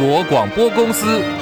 国广播公司。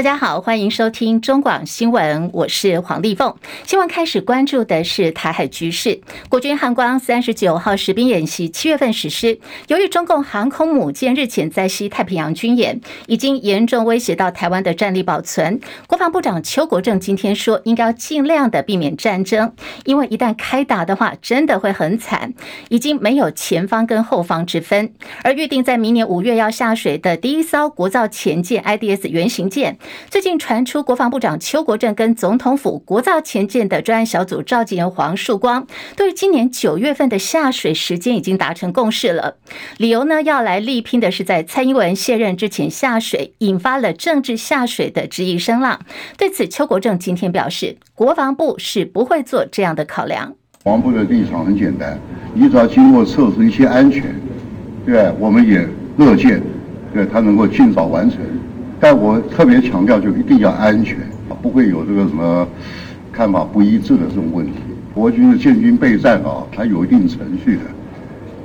大家好，欢迎收听中广新闻，我是黄丽凤。新闻开始关注的是台海局势。国军汉光三十九号实兵演习七月份实施，由于中共航空母舰日前在西太平洋军演，已经严重威胁到台湾的战力保存。国防部长邱国正今天说，应该尽量的避免战争，因为一旦开打的话，真的会很惨，已经没有前方跟后方之分。而预定在明年五月要下水的第一艘国造潜舰 IDS 原型舰。最近传出，国防部长邱国正跟总统府国造前舰的专案小组召集人黄树光，对今年九月份的下水时间已经达成共识了。理由呢，要来力拼的是在蔡英文卸任之前下水，引发了政治下水的质疑声浪。对此，邱国正今天表示，国防部是不会做这样的考量。防部的立场很简单，你只要经过测试一些安全，对，我们也乐见，对他能够尽早完成。但我特别强调，就一定要安全，不会有这个什么看法不一致的这种问题。国军的建军备战啊，它有一定程序的。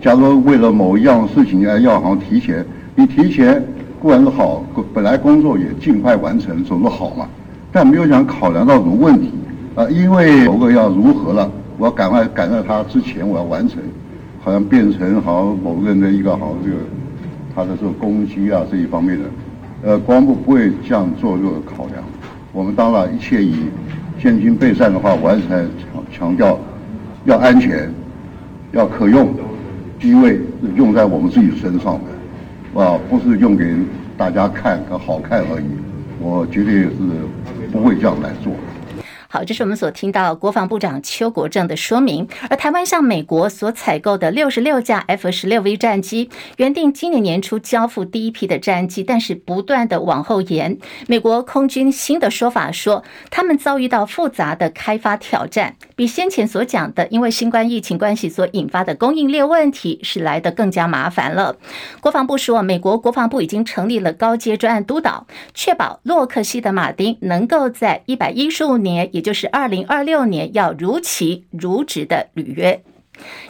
假如为了某一样事情要要好像提前，你提前固然是好，本来工作也尽快完成，总是好嘛。但没有想考量到什么问题啊？因为某个要如何了，我要赶快赶在他之前，我要完成，好像变成好像某个人的一个好像这个他的这个攻击啊这一方面的。呃，国防部不会这样做这个考量。我们当然一切以现金备战的话，我还是强强调要安全，要可用，因为用在我们自己身上的，啊，不是用给大家看和好看而已。我绝对是不会这样来做。好，这是我们所听到国防部长邱国正的说明。而台湾向美国所采购的六十六架 F 十六 V 战机，原定今年年初交付第一批的战机，但是不断的往后延。美国空军新的说法说，他们遭遇到复杂的开发挑战，比先前所讲的因为新冠疫情关系所引发的供应链问题是来得更加麻烦了。国防部说，美国国防部已经成立了高阶专案督导，确保洛克希德马丁能够在一百一十五年，也就是二零二六年要如期如职的履约。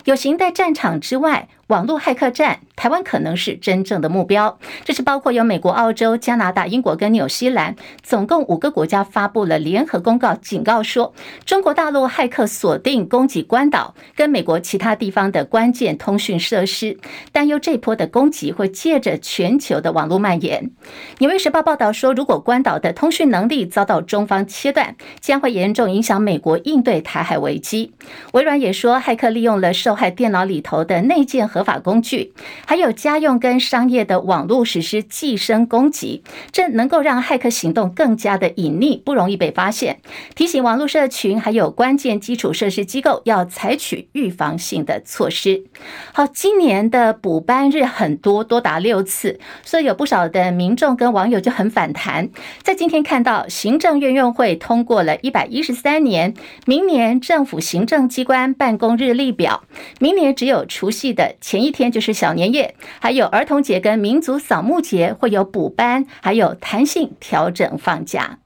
有形在战场之外。网络骇客战，台湾可能是真正的目标。这是包括有美国、澳洲、加拿大、英国跟纽西兰，总共五个国家发布了联合公告，警告说，中国大陆骇客锁定攻击关岛跟美国其他地方的关键通讯设施，担忧这波的攻击会借着全球的网络蔓延。纽约时报报道说，如果关岛的通讯能力遭到中方切断，将会严重影响美国应对台海危机。微软也说，骇客利用了受害电脑里头的内建。合法工具，还有家用跟商业的网络实施寄生攻击，这能够让骇客行动更加的隐匿，不容易被发现。提醒网络社群还有关键基础设施机构要采取预防性的措施。好，今年的补班日很多，多达六次，所以有不少的民众跟网友就很反弹。在今天看到行政院院会通过了一百一十三年明年政府行政机关办公日历表，明年只有除夕的。前一天就是小年夜，还有儿童节跟民族扫墓节会有补班，还有弹性调整放假。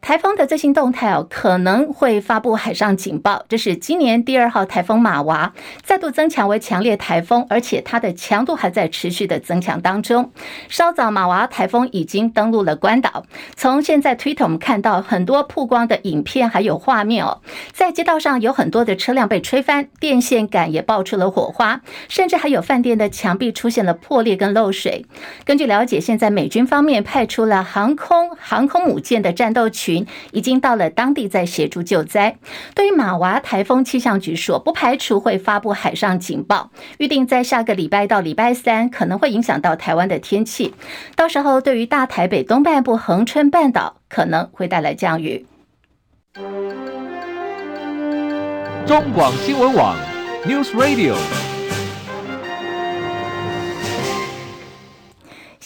台风的最新动态哦，可能会发布海上警报。这是今年第二号台风马娃再度增强为强烈台风，而且它的强度还在持续的增强当中。稍早，马娃台风已经登陆了关岛。从现在 Twitter 我们看到很多曝光的影片还有画面哦，在街道上有很多的车辆被吹翻，电线杆也爆出了火花，甚至还有饭店的墙壁出现了破裂跟漏水。根据了解，现在美军方面派出了航空航空母舰的战斗群。群已经到了当地，在协助救灾。对于马娃台风，气象局说不排除会发布海上警报，预定在下个礼拜到礼拜三可能会影响到台湾的天气。到时候对于大台北东半部恒春半岛可能会带来降雨。中广新闻网 News Radio。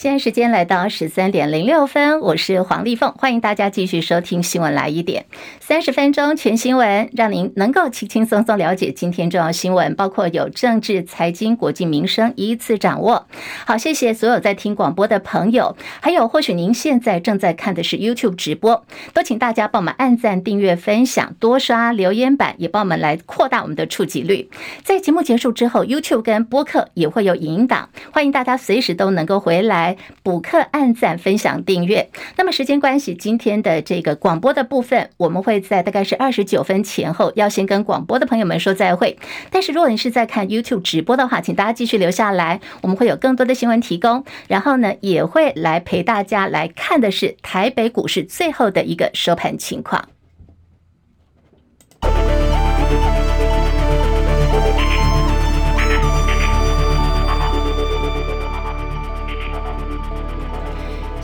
现在时间来到十三点零六分，我是黄丽凤，欢迎大家继续收听新闻来一点，三十分钟全新闻，让您能够轻轻松松了解今天重要新闻，包括有政治、财经、国际、民生，一次掌握。好，谢谢所有在听广播的朋友，还有或许您现在正在看的是 YouTube 直播，都请大家帮我们按赞、订阅、分享，多刷留言板，也帮我们来扩大我们的触及率。在节目结束之后，YouTube 跟播客也会有影音档，欢迎大家随时都能够回来。补课、按赞、分享、订阅。那么时间关系，今天的这个广播的部分，我们会在大概是二十九分前后，要先跟广播的朋友们说再会。但是如果你是在看 YouTube 直播的话，请大家继续留下来，我们会有更多的新闻提供。然后呢，也会来陪大家来看的是台北股市最后的一个收盘情况。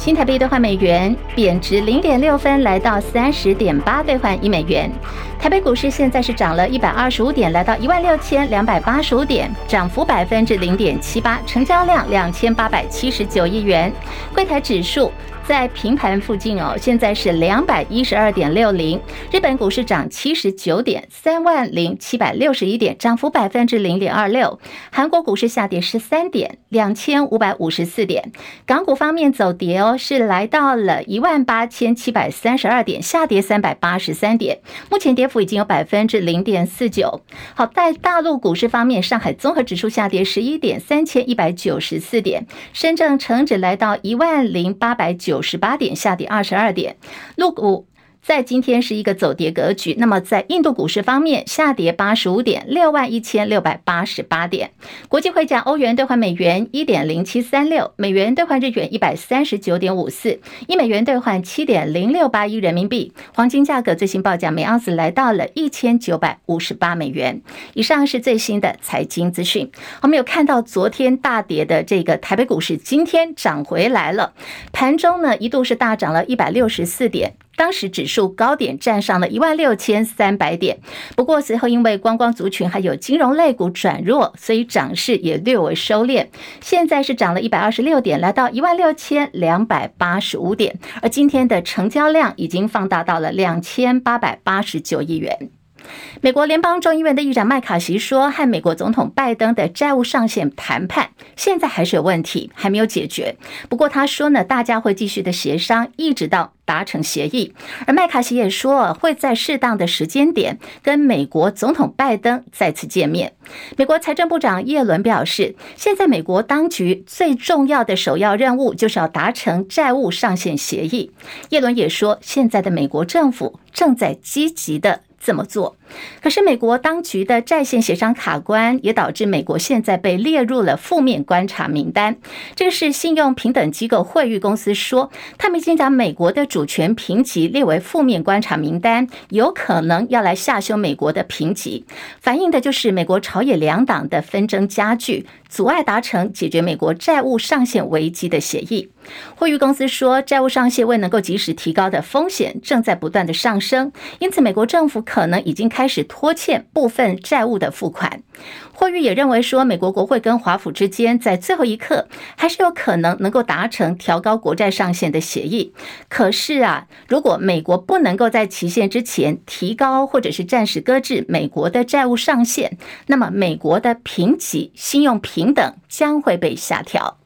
新台币兑换美元贬值零点六分，来到三十点八兑换一美元。台北股市现在是涨了一百二十五点，来到一万六千两百八十五点，涨幅百分之零点七八，成交量两千八百七十九亿元。柜台指数。在平盘附近哦，现在是两百一十二点六零。日本股市涨七十九点，三万零七百六十一点，涨幅百分之零点二六。韩国股市下跌十三点，两千五百五十四点。港股方面走跌哦，是来到了一万八千七百三十二点，下跌三百八十三点。目前跌幅已经有百分之零点四九。好，在大陆股市方面，上海综合指数下跌十一点，三千一百九十四点。深圳成指来到一万零八百九。十八点下跌二十二点，陆股。在今天是一个走跌格局。那么在印度股市方面，下跌八十五点，六万一千六百八十八点。国际汇价，欧元兑换美元一点零七三六，美元兑换日元一百三十九点五四，一美元兑换七点零六八一人民币。黄金价格最新报价每盎司来到了一千九百五十八美元。以上是最新的财经资讯。我们有看到昨天大跌的这个台北股市，今天涨回来了。盘中呢，一度是大涨了一百六十四点。当时指数高点站上了一万六千三百点，不过随后因为观光族群还有金融类股转弱，所以涨势也略微收敛。现在是涨了一百二十六点，来到一万六千两百八十五点，而今天的成交量已经放大到了两千八百八十九亿元。美国联邦众议院的议长麦卡锡说，和美国总统拜登的债务上限谈判现在还是有问题，还没有解决。不过他说呢，大家会继续的协商，一直到达成协议。而麦卡锡也说，会在适当的时间点跟美国总统拜登再次见面。美国财政部长耶伦表示，现在美国当局最重要的首要任务就是要达成债务上限协议。耶伦也说，现在的美国政府正在积极的。怎么做，可是美国当局的在线协商卡关，也导致美国现在被列入了负面观察名单。这是信用评等机构惠誉公司说，他们已经将美国的主权评级列为负面观察名单，有可能要来下修美国的评级，反映的就是美国朝野两党的纷争加剧，阻碍达成解决美国债务上限危机的协议。惠誉公司说，债务上限未能够及时提高的风险正在不断的上升，因此美国政府可能已经开开始拖欠部分债务的付款。惠誉也认为说，美国国会跟华府之间在最后一刻还是有可能能够达成调高国债上限的协议。可是啊，如果美国不能够在期限之前提高或者是暂时搁置美国的债务上限，那么美国的评级、信用评等将会被下调。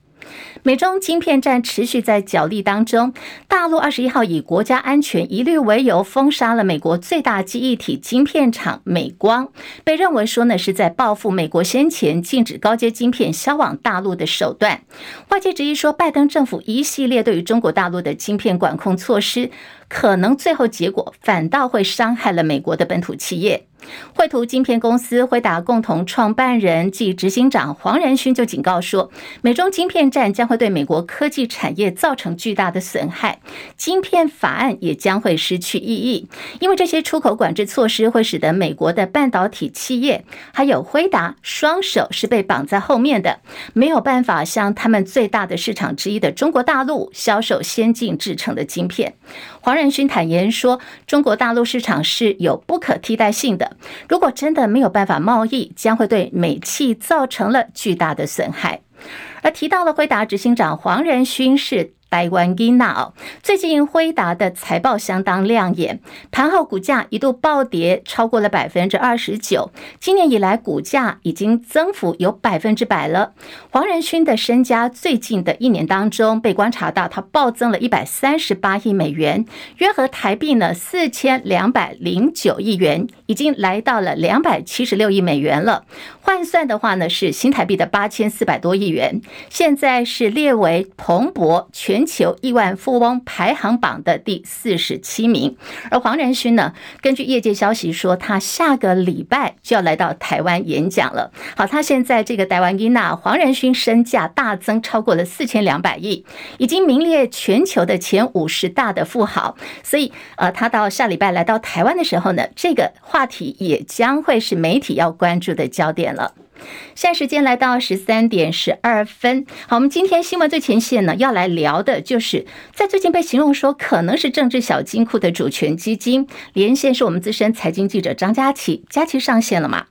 美中晶片战持续在角力当中，大陆二十一号以国家安全疑虑为由封杀了美国最大记忆体晶片厂美光，被认为说呢是在报复美国先前禁止高阶晶片销往大陆的手段。外界质疑说，拜登政府一系列对于中国大陆的晶片管控措施，可能最后结果反倒会伤害了美国的本土企业。绘图晶片公司辉达共同创办人暨执行长黄仁勋就警告说，美中晶片战将会对美国科技产业造成巨大的损害，晶片法案也将会失去意义，因为这些出口管制措施会使得美国的半导体企业还有辉达双手是被绑在后面的，没有办法向他们最大的市场之一的中国大陆销售先进制成的晶片。黄黄仁勋坦言说，中国大陆市场是有不可替代性的。如果真的没有办法贸易，将会对美气造成了巨大的损害。而提到了回答执行长黄仁勋是。台湾囡仔哦，最近辉达的财报相当亮眼，盘后股价一度暴跌超过了百分之二十九，今年以来股价已经增幅有百分之百了。黄仁勋的身家最近的一年当中被观察到，他暴增了一百三十八亿美元，约合台币呢四千两百零九亿元，已经来到了两百七十六亿美元了。换算的话呢，是新台币的八千四百多亿元，现在是列为彭博全。全球亿万富翁排行榜的第四十七名，而黄仁勋呢，根据业界消息说，他下个礼拜就要来到台湾演讲了。好，他现在这个台湾囡仔黄仁勋身价大增，超过了四千两百亿，已经名列全球的前五十大的富豪。所以，呃，他到下礼拜来到台湾的时候呢，这个话题也将会是媒体要关注的焦点了。现在时间来到十三点十二分，好，我们今天新闻最前线呢，要来聊的就是在最近被形容说可能是政治小金库的主权基金。连线是我们资深财经记者张佳琪，佳琪上线了吗？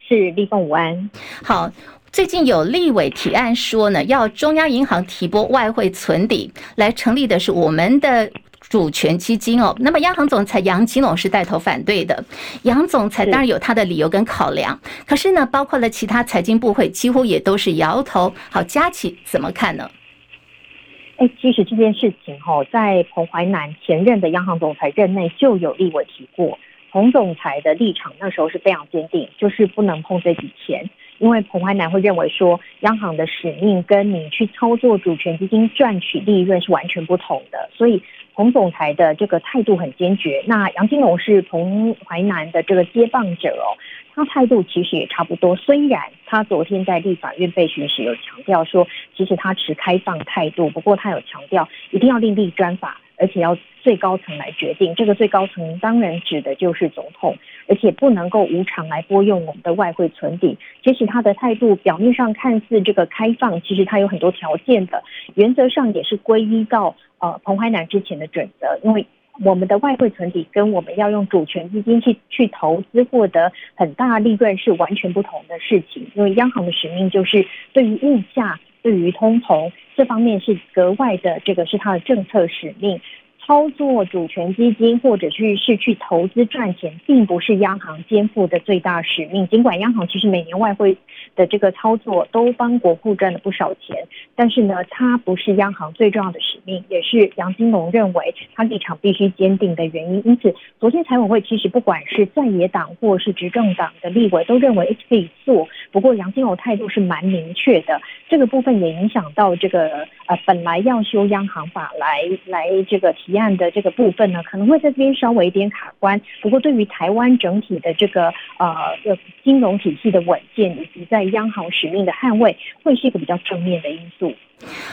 是立凤午安。好，最近有立委提案说呢，要中央银行提拨外汇存底来成立的是我们的。主权基金哦，那么央行总裁杨金龙是带头反对的。杨总裁当然有他的理由跟考量，可是呢，包括了其他财经部会几乎也都是摇头。好，佳琪怎么看呢？哎，其实这件事情哈，在彭淮南前任的央行总裁任内就有立委提过，彭总裁的立场那时候是非常坚定，就是不能碰这笔钱。因为彭淮南会认为说，央行的使命跟你去操作主权基金赚取利润是完全不同的，所以彭总裁的这个态度很坚决。那杨金龙是彭淮南的这个接棒者哦，他态度其实也差不多。虽然他昨天在立法院被询时有强调说，其实他持开放态度，不过他有强调一定要另立专法。而且要最高层来决定，这个最高层当然指的就是总统，而且不能够无偿来拨用我们的外汇存底。其实他的态度表面上看似这个开放，其实他有很多条件的，原则上也是归依到呃彭淮南之前的准则，因为我们的外汇存底跟我们要用主权基金去去投资获得很大利润是完全不同的事情，因为央行的使命就是对于物价。对于通膨这方面是格外的，这个是它的政策使命。操作主权基金或者去是去投资赚钱，并不是央行肩负的最大使命。尽管央行其实每年外汇的这个操作都帮国库赚了不少钱，但是呢，它不是央行最重要的使命，也是杨金龙认为他立场必须坚定的原因。因此，昨天财委会其实不管是在野党或是执政党的立委都认为可以做，不过杨金龙态度是蛮明确的。这个部分也影响到这个呃本来要修央行法来来这个提。案的这个部分呢，可能会在这边稍微有点卡关。不过，对于台湾整体的这个呃金融体系的稳健，以及在央行使命的捍卫，会是一个比较正面的因素。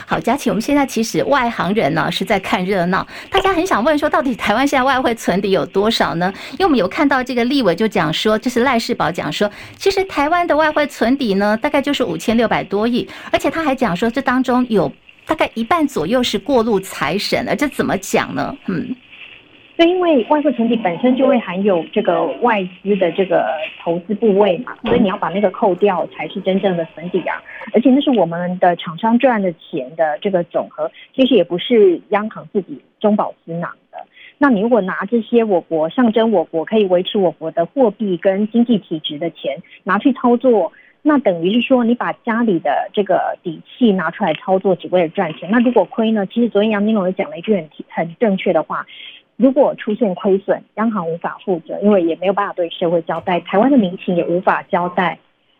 好，佳琪，我们现在其实外行人呢是在看热闹，大家很想问说，到底台湾现在外汇存底有多少呢？因为我们有看到这个立委就讲说，就是赖世宝讲说，其实台湾的外汇存底呢，大概就是五千六百多亿，而且他还讲说，这当中有。大概一半左右是过路财神了，这怎么讲呢？嗯，对，因为外汇存底本身就会含有这个外资的这个投资部位嘛，所以你要把那个扣掉才是真正的存底啊。而且那是我们的厂商赚的钱的这个总和，其实也不是央行自己中饱私囊的。那你如果拿这些我国象征我国可以维持我国的货币跟经济体质的钱拿去操作。那等于是说，你把家里的这个底气拿出来操作，只为了赚钱。那如果亏呢？其实昨天杨金龙也讲了一句很很正确的话：如果出现亏损，央行无法负责，因为也没有办法对社会交代，台湾的民情也无法交代。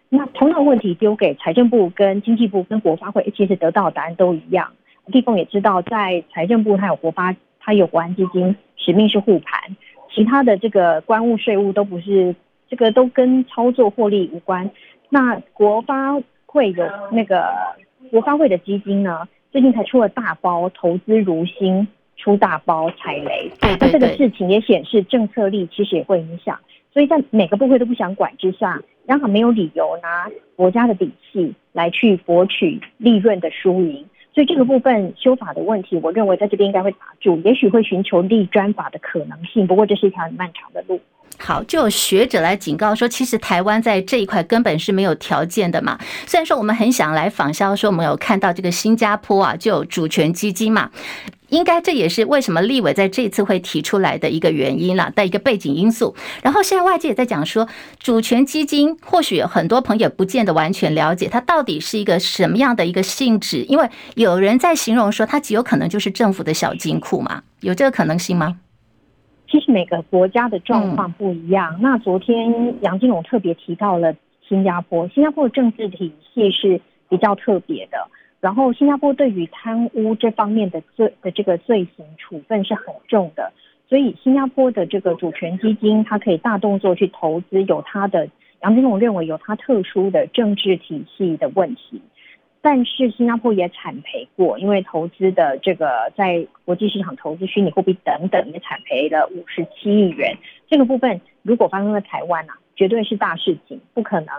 那同样的问题丢给财政部、跟经济部、跟国发会，其实得到的答案都一样。地凤也知道，在财政部它有国发，它有国安基金，使命是护盘，其他的这个关务、税务都不是，这个都跟操作获利无关。那国发会有那个国发会的基金呢，最近才出了大包，投资如新，出大包踩雷。那这个事情也显示政策力其实也会影响，所以在每个部会都不想管之下，央行没有理由拿国家的底气来去博取利润的输赢。所以这个部分修法的问题，我认为在这边应该会打住，也许会寻求立专法的可能性。不过这是一条很漫长的路。好，就有学者来警告说，其实台湾在这一块根本是没有条件的嘛。虽然说我们很想来仿效，说我们有看到这个新加坡啊，就有主权基金嘛，应该这也是为什么立委在这次会提出来的一个原因了的一个背景因素。然后现在外界也在讲说，主权基金或许很多朋友不见得完全了解它到底是一个什么样的一个性质，因为有人在形容说它极有可能就是政府的小金库嘛，有这个可能性吗？其实每个国家的状况不一样。嗯、那昨天杨金龙特别提到了新加坡，新加坡的政治体系是比较特别的。然后新加坡对于贪污这方面的罪的这个罪行处分是很重的，所以新加坡的这个主权基金，它可以大动作去投资，有它的杨金龙认为有它特殊的政治体系的问题。但是新加坡也惨赔过，因为投资的这个在国际市场投资虚拟货币等等也惨赔了五十七亿元。这个部分如果发生在台湾啊，绝对是大事情，不可能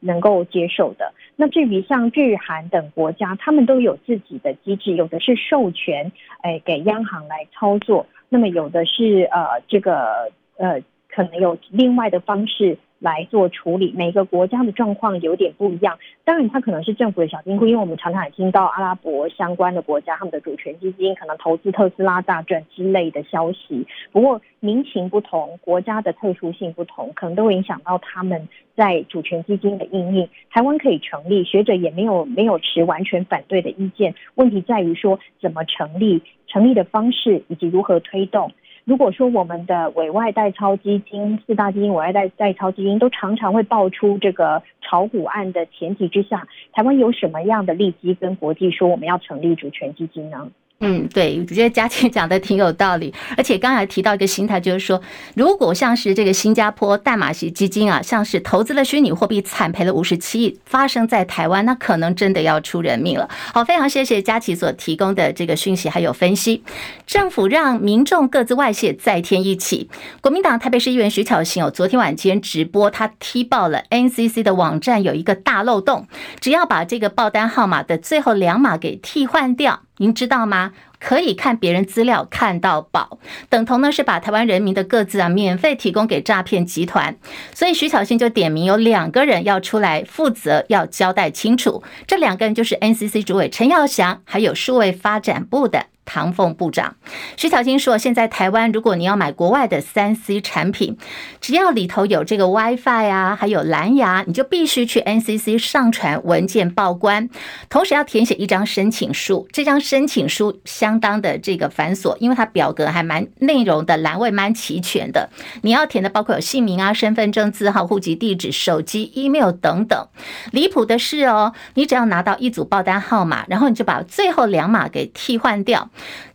能够接受的。那至于像日韩等国家，他们都有自己的机制，有的是授权，哎，给央行来操作，那么有的是呃这个呃可能有另外的方式。来做处理，每个国家的状况有点不一样。当然，它可能是政府的小金库，因为我们常常也听到阿拉伯相关的国家他们的主权基金可能投资特斯拉大赚之类的消息。不过民情不同，国家的特殊性不同，可能都会影响到他们在主权基金的应用。台湾可以成立，学者也没有没有持完全反对的意见。问题在于说怎么成立，成立的方式以及如何推动。如果说我们的委外代操基金、四大基金、委外代代操基金都常常会爆出这个炒股案的前提之下，台湾有什么样的利基跟国际说我们要成立主权基金呢？嗯，对，我觉得嘉琪 讲的挺有道理，而且刚才提到一个心态，就是说，如果像是这个新加坡淡马锡基金啊，像是投资了虚拟货币惨赔了五十七亿，发生在台湾，那可能真的要出人命了。好，非常谢谢嘉琪所提供的这个讯息还有分析。政府让民众各自外泄再添一起，国民党台北市议员徐巧芯哦，昨天晚间直播，他踢爆了 NCC 的网站有一个大漏洞，只要把这个报单号码的最后两码给替换掉。您知道吗？可以看别人资料看到宝，等同呢是把台湾人民的各自啊免费提供给诈骗集团。所以徐小新就点名有两个人要出来负责，要交代清楚。这两个人就是 NCC 主委陈耀祥，还有数位发展部的。唐凤部长徐巧芯说：“现在台湾，如果你要买国外的三 C 产品，只要里头有这个 WiFi 啊，还有蓝牙，你就必须去 NCC 上传文件报关，同时要填写一张申请书。这张申请书相当的这个繁琐，因为它表格还蛮内容的栏位蛮齐全的。你要填的包括有姓名啊、身份证字号、户籍地址、手机、email 等等。离谱的是哦，你只要拿到一组报单号码，然后你就把最后两码给替换掉。”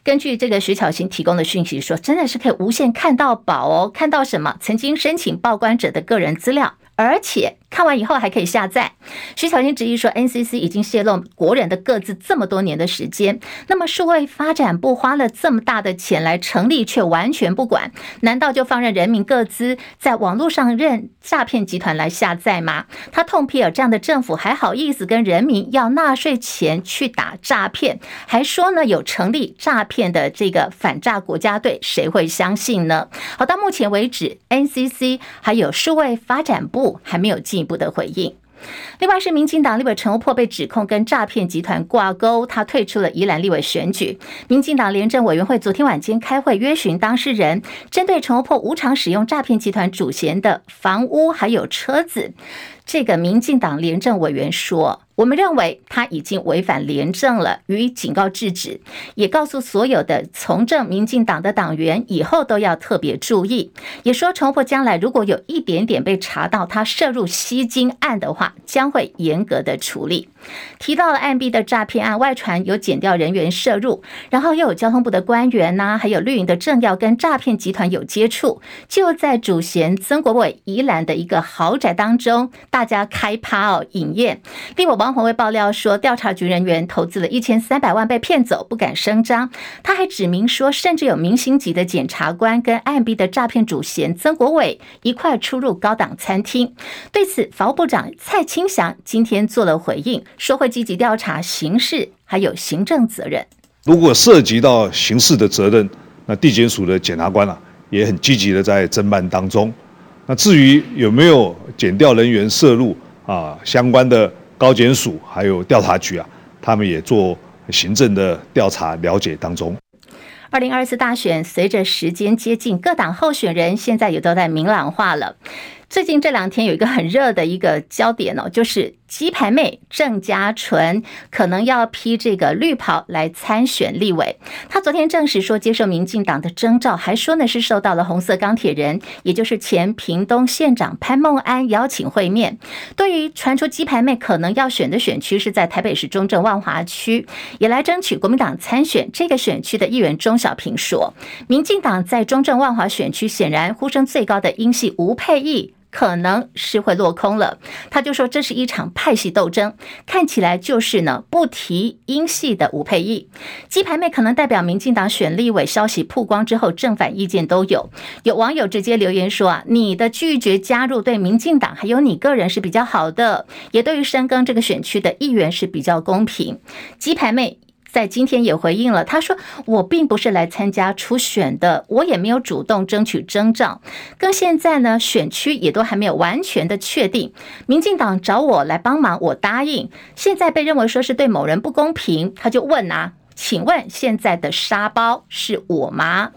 根据这个徐巧芯提供的讯息说，真的是可以无限看到宝哦，看到什么曾经申请报关者的个人资料，而且。看完以后还可以下载。徐巧芯质疑说，NCC 已经泄露国人的个资这么多年的时间，那么数位发展部花了这么大的钱来成立，却完全不管，难道就放任人民个资在网络上任诈骗集团来下载吗？他痛批了这样的政府还好意思跟人民要纳税钱去打诈骗，还说呢有成立诈骗的这个反诈国家队，谁会相信呢？好，到目前为止，NCC 还有数位发展部还没有进。进一步的回应。另外是民进党立委陈欧珀被指控跟诈骗集团挂钩，他退出了宜兰立委选举。民进党廉政委员会昨天晚间开会约询当事人，针对陈欧珀无偿使用诈骗集团主嫌的房屋还有车子，这个民进党廉政委员说。我们认为他已经违反廉政了，予以警告制止，也告诉所有的从政民进党的党员以后都要特别注意。也说，重复将来如果有一点点被查到他涉入吸金案的话，将会严格的处理。提到了案 B 的诈骗案，外传有检调人员涉入，然后又有交通部的官员呐、还有绿营的政要跟诈骗集团有接触，就在主嫌曾国伟宜兰的一个豪宅当中，大家开趴哦饮宴，立委王鸿薇爆料说，调查局人员投资了一千三百万被骗走，不敢声张。他还指明说，甚至有明星级的检察官跟案 B 的诈骗主嫌曾国伟一块出入高档餐厅。对此，法务部长蔡清祥今天做了回应，说会积极调查刑事还有行政责任。如果涉及到刑事的责任，那地检署的检察官啊，也很积极的在侦办当中。那至于有没有检调人员涉入啊，相关的高检署还有调查局啊，他们也做行政的调查了解当中。二零二四大选随着时间接近，各党候选人现在也都在明朗化了。最近这两天有一个很热的一个焦点哦，就是鸡排妹郑家纯可能要披这个绿袍来参选立委。他昨天证实说接受民进党的征召，还说呢是受到了红色钢铁人，也就是前屏东县长潘孟安邀请会面。对于传出鸡排妹可能要选的选区是在台北市中正万华区，也来争取国民党参选这个选区的议员钟小平说，民进党在中正万华选区显然呼声最高的英系吴沛忆。可能是会落空了，他就说这是一场派系斗争，看起来就是呢不提英系的吴沛忆，鸡排妹可能代表民进党选立委，消息曝光之后正反意见都有，有网友直接留言说啊，你的拒绝加入对民进党还有你个人是比较好的，也对于深耕这个选区的议员是比较公平，鸡排妹。在今天也回应了，他说：“我并不是来参加初选的，我也没有主动争取征召，跟现在呢选区也都还没有完全的确定。民进党找我来帮忙，我答应。现在被认为说是对某人不公平，他就问啊，请问现在的沙包是我吗？”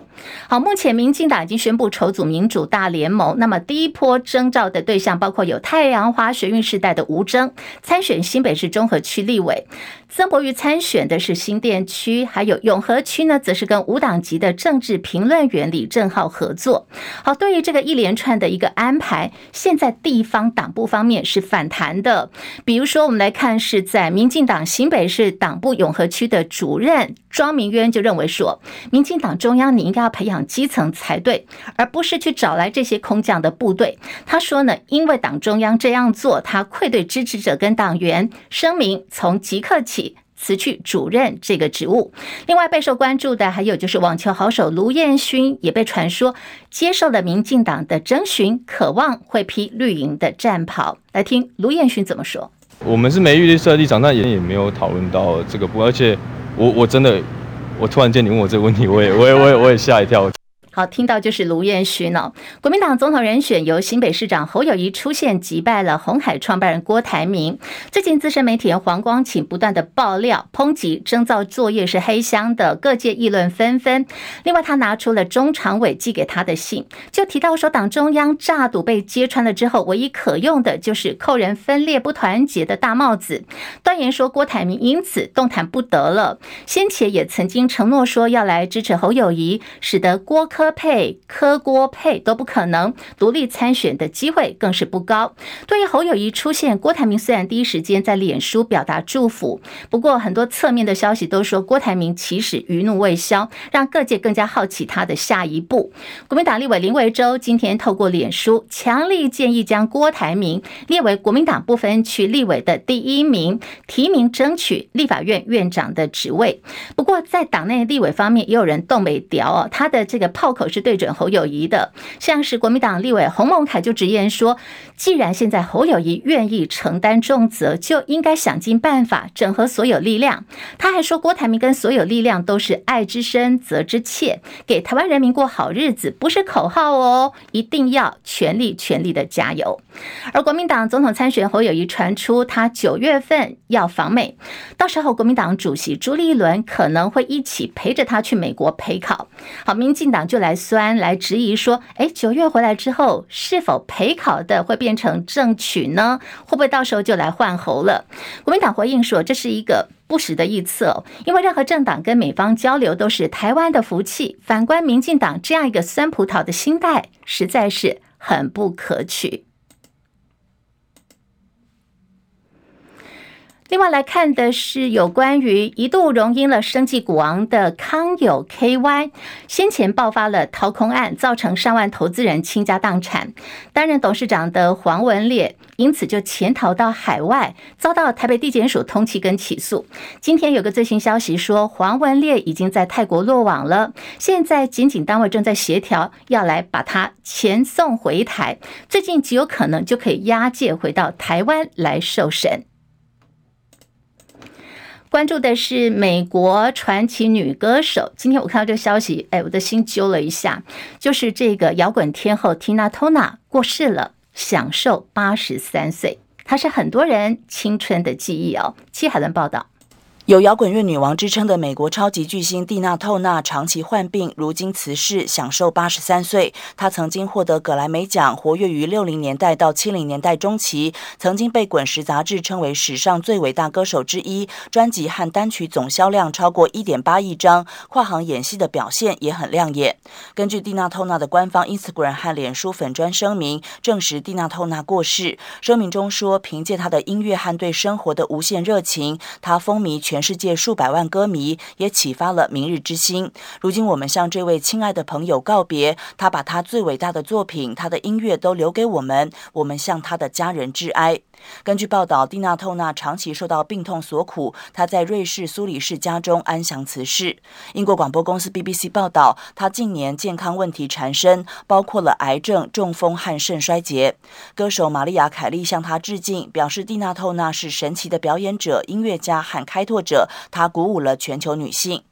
好，目前民进党已经宣布筹组民主大联盟。那么第一波征召的对象包括有太阳花学运时代的吴峥参选新北市中和区立委，曾博瑜参选的是新店区，还有永和区呢，则是跟无党籍的政治评论员李正浩合作。好，对于这个一连串的一个安排，现在地方党部方面是反弹的。比如说，我们来看是在民进党新北市党部永和区的主任庄明渊就认为说，民进党中央你应该要。培养基层才对，而不是去找来这些空降的部队。他说呢，因为党中央这样做，他愧对支持者跟党员，声明从即刻起辞去主任这个职务。另外备受关注的还有就是网球好手卢彦勋，也被传说接受了民进党的征询，渴望会披绿营的战袍。来听卢彦勋怎么说：“我们是没预设立场，但也也没有讨论到这个部分，而且我我真的。”我突然间你问我这个问题，我也我也我也我也吓一跳。好，听到就是卢彦勋呢。国民党总统人选由新北市长侯友谊出现，击败了红海创办人郭台铭。最近资深媒体人黄光芹不断的爆料抨击征召作业是黑箱的，各界议论纷纷。另外，他拿出了中常委寄给他的信，就提到说，党中央诈赌被揭穿了之后，唯一可用的就是扣人分裂不团结的大帽子。断言说郭台铭因此动弹不得了。先前也曾经承诺说要来支持侯友宜，使得郭。柯配、柯郭配都不可能，独立参选的机会更是不高。对于侯友谊出现，郭台铭虽然第一时间在脸书表达祝福，不过很多侧面的消息都说郭台铭其实余怒未消，让各界更加好奇他的下一步。国民党立委林维洲今天透过脸书强力建议将郭台铭列为国民党不分区立委的第一名，提名争取立法院院长的职位。不过在党内立委方面，也有人动没掉哦，他的这个炮。口是对准侯友谊的，像是国民党立委洪孟楷就直言说，既然现在侯友谊愿意承担重责，就应该想尽办法整合所有力量。他还说，郭台铭跟所有力量都是爱之深责之切，给台湾人民过好日子不是口号哦，一定要全力全力的加油。而国民党总统参选侯友谊传出他九月份要访美，到时候国民党主席朱立伦可能会一起陪着他去美国陪考。好，民进党就来酸来质疑说，哎，九月回来之后是否陪考的会变成正取呢？会不会到时候就来换候了？国民党回应说，这是一个不实的预测，因为任何政党跟美方交流都是台湾的福气。反观民进党这样一个酸葡萄的心态，实在是很不可取。另外来看的是有关于一度荣膺了生计股王的康友 KY，先前爆发了掏空案，造成上万投资人倾家荡产。担任董事长的黄文烈因此就潜逃到海外，遭到台北地检署通缉跟起诉。今天有个最新消息说，黄文烈已经在泰国落网了，现在检警单位正在协调，要来把他遣送回台，最近极有可能就可以押解回到台湾来受审。关注的是美国传奇女歌手。今天我看到这个消息，哎，我的心揪了一下，就是这个摇滚天后 Tina Turner 过世了，享受八十三岁。她是很多人青春的记忆哦。戚海伦报道。有摇滚乐女王之称的美国超级巨星蒂娜·透纳长期患病，如今辞世，享寿八十三岁。她曾经获得葛莱美奖，活跃于六零年代到七零年代中期，曾经被《滚石》杂志称为史上最伟大歌手之一。专辑和单曲总销量超过一点八亿张，跨行演戏的表现也很亮眼。根据蒂娜·透纳的官方 Instagram 和脸书粉砖声明，证实蒂娜·透纳过世。声明中说，凭借她的音乐和对生活的无限热情，她风靡全世界数百万歌迷，也启发了明日之星。如今，我们向这位亲爱的朋友告别。他把他最伟大的作品，他的音乐都留给我们。我们向他的家人致哀。根据报道，蒂娜·透纳长期受到病痛所苦，她在瑞士苏黎世家中安详辞世。英国广播公司 BBC 报道，她近年健康问题缠身，包括了癌症、中风和肾衰竭。歌手玛丽亚·凯莉向她致敬，表示蒂娜·透纳是神奇的表演者、音乐家和开拓者。她鼓舞了全球女性。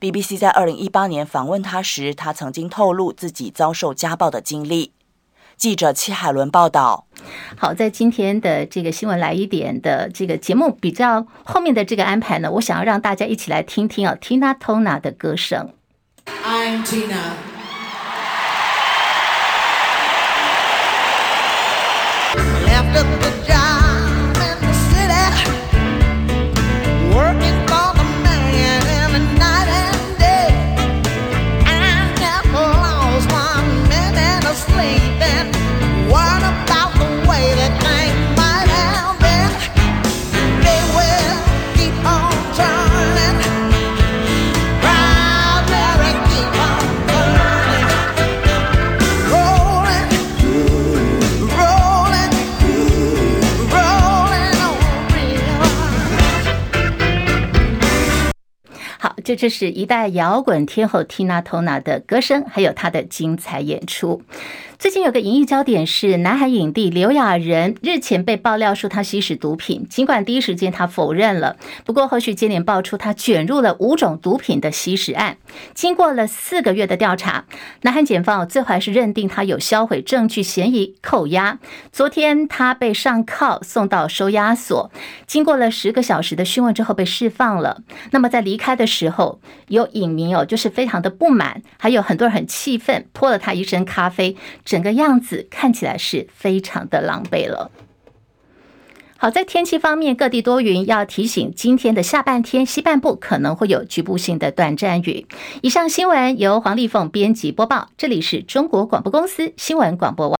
BBC 在二零一八年访问她时，她曾经透露自己遭受家暴的经历。记者戚海伦报道。好，在今天的这个新闻来一点的这个节目比较后面的这个安排呢，我想要让大家一起来听听啊，Tina t o n a 的歌声。I'm Tina.. 好，这就是一代摇滚天后 Tina t o n a 的歌声，还有她的精彩演出。最近有个演艺焦点是南韩影帝刘亚仁日前被爆料说他吸食毒品，尽管第一时间他否认了，不过后续接连爆出他卷入了五种毒品的吸食案。经过了四个月的调查，南韩检方最后还是认定他有销毁证据嫌疑，扣押。昨天他被上铐送到收押所，经过了十个小时的讯问之后被释放了。那么在离开的时候，有影迷哦，就是非常的不满，还有很多人很气愤，泼了他一身咖啡。整个样子看起来是非常的狼狈了。好，在天气方面，各地多云，要提醒今天的下半天，西半部可能会有局部性的短暂雨。以上新闻由黄丽凤编辑播报，这里是中国广播公司新闻广播网。